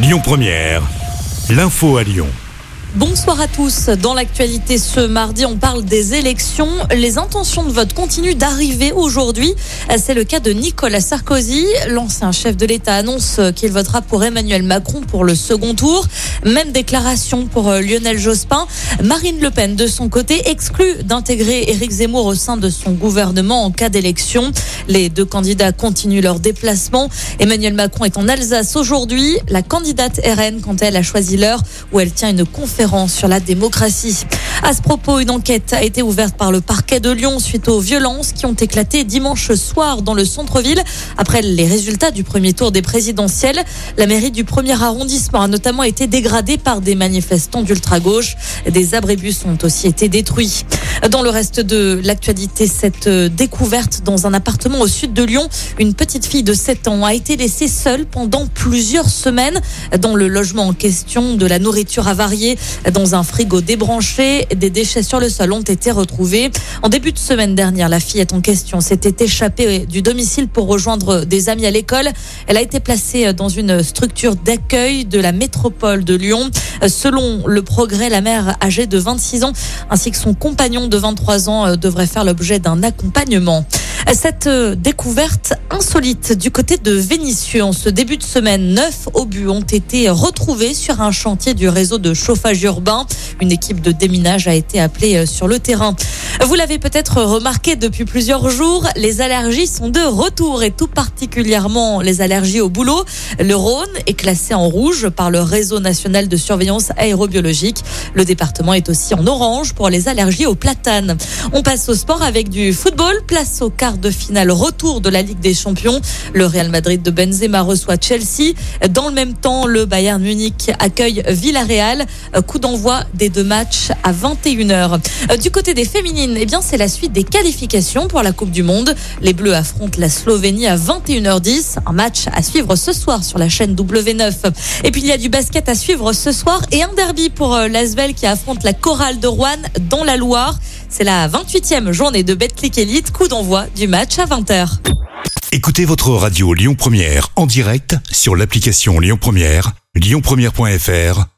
Lyon Première, l'info à Lyon. Bonsoir à tous. Dans l'actualité ce mardi, on parle des élections. Les intentions de vote continuent d'arriver aujourd'hui. C'est le cas de Nicolas Sarkozy. L'ancien chef de l'État annonce qu'il votera pour Emmanuel Macron pour le second tour. Même déclaration pour euh, Lionel Jospin. Marine Le Pen, de son côté, exclut d'intégrer Éric Zemmour au sein de son gouvernement en cas d'élection. Les deux candidats continuent leur déplacement. Emmanuel Macron est en Alsace aujourd'hui. La candidate RN, quand elle a choisi l'heure où elle tient une conférence sur la démocratie. À ce propos, une enquête a été ouverte par le parquet de Lyon suite aux violences qui ont éclaté dimanche soir dans le centre-ville après les résultats du premier tour des présidentielles. La mairie du premier arrondissement a notamment été dégradée par des manifestants d'ultra-gauche. Des abribus ont aussi été détruits. Dans le reste de l'actualité, cette découverte dans un appartement au sud de Lyon, une petite fille de 7 ans a été laissée seule pendant plusieurs semaines dans le logement en question. De la nourriture avariée dans un frigo débranché. Des déchets sur le sol ont été retrouvés. En début de semaine dernière, la fillette en question s'était échappée du domicile pour rejoindre des amis à l'école. Elle a été placée dans une structure d'accueil de la métropole de Lyon. Selon le progrès, la mère âgée de 26 ans ainsi que son compagnon de 23 ans devraient faire l'objet d'un accompagnement. Cette euh, découverte insolite du côté de Vénissieux en ce début de semaine, neuf obus ont été retrouvés sur un chantier du réseau de chauffage urbain. Une équipe de déminage a été appelée euh, sur le terrain. Vous l'avez peut-être remarqué depuis plusieurs jours, les allergies sont de retour et tout particulièrement les allergies au boulot. Le Rhône est classé en rouge par le réseau national de surveillance aérobiologique. Le département est aussi en orange pour les allergies au platane. On passe au sport avec du football. Place au quart de finale retour de la Ligue des Champions. Le Real Madrid de Benzema reçoit Chelsea. Dans le même temps, le Bayern Munich accueille Villarreal. Coup d'envoi des deux matchs à 21h. Du côté des féminines, eh bien, c'est la suite des qualifications pour la Coupe du Monde. Les Bleus affrontent la Slovénie à 21h10. Un match à suivre ce soir sur la chaîne W9. Et puis, il y a du basket à suivre ce soir et un derby pour euh, l'Asvel qui affronte la Chorale de Rouen dans la Loire. C'est la 28e journée de Betclic Elite. Coup d'envoi du match à 20h. Écoutez votre radio Lyon Première en direct sur l'application Lyon Première, lyonpremière.fr